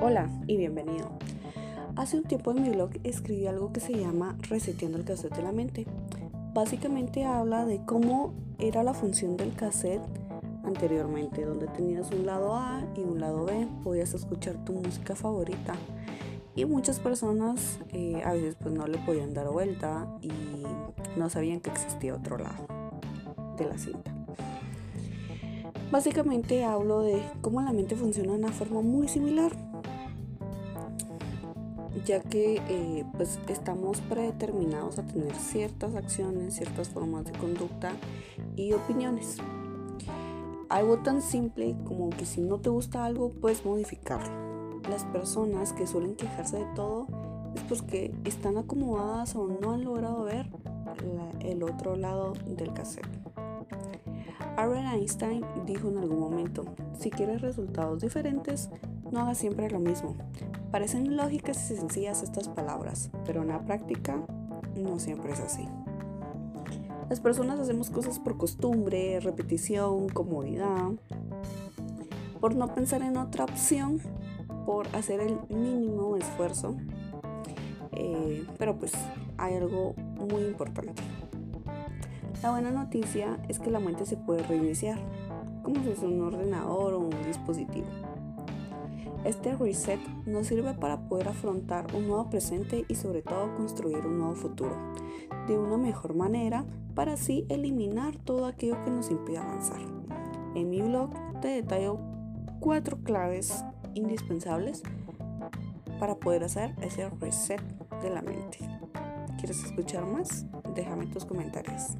Hola y bienvenido. Hace un tiempo en mi blog escribí algo que se llama Reseteando el cassette de la mente. Básicamente habla de cómo era la función del cassette anteriormente, donde tenías un lado A y un lado B, podías escuchar tu música favorita y muchas personas eh, a veces pues no le podían dar vuelta y no sabían que existía otro lado de la cinta. Básicamente hablo de cómo la mente funciona de una forma muy similar, ya que eh, pues estamos predeterminados a tener ciertas acciones, ciertas formas de conducta y opiniones. Algo tan simple como que si no te gusta algo, puedes modificarlo. Las personas que suelen quejarse de todo es porque están acomodadas o no han logrado ver el otro lado del cassette. Albert Einstein dijo en algún momento, si quieres resultados diferentes, no hagas siempre lo mismo. Parecen lógicas y sencillas estas palabras, pero en la práctica no siempre es así. Las personas hacemos cosas por costumbre, repetición, comodidad, por no pensar en otra opción, por hacer el mínimo esfuerzo. Eh, pero pues hay algo muy importante. La buena noticia es que la mente se puede reiniciar, como si es un ordenador o un dispositivo. Este reset nos sirve para poder afrontar un nuevo presente y sobre todo construir un nuevo futuro de una mejor manera para así eliminar todo aquello que nos impide avanzar. En mi blog te detallo cuatro claves indispensables para poder hacer ese reset de la mente. ¿Quieres escuchar más? Déjame tus comentarios.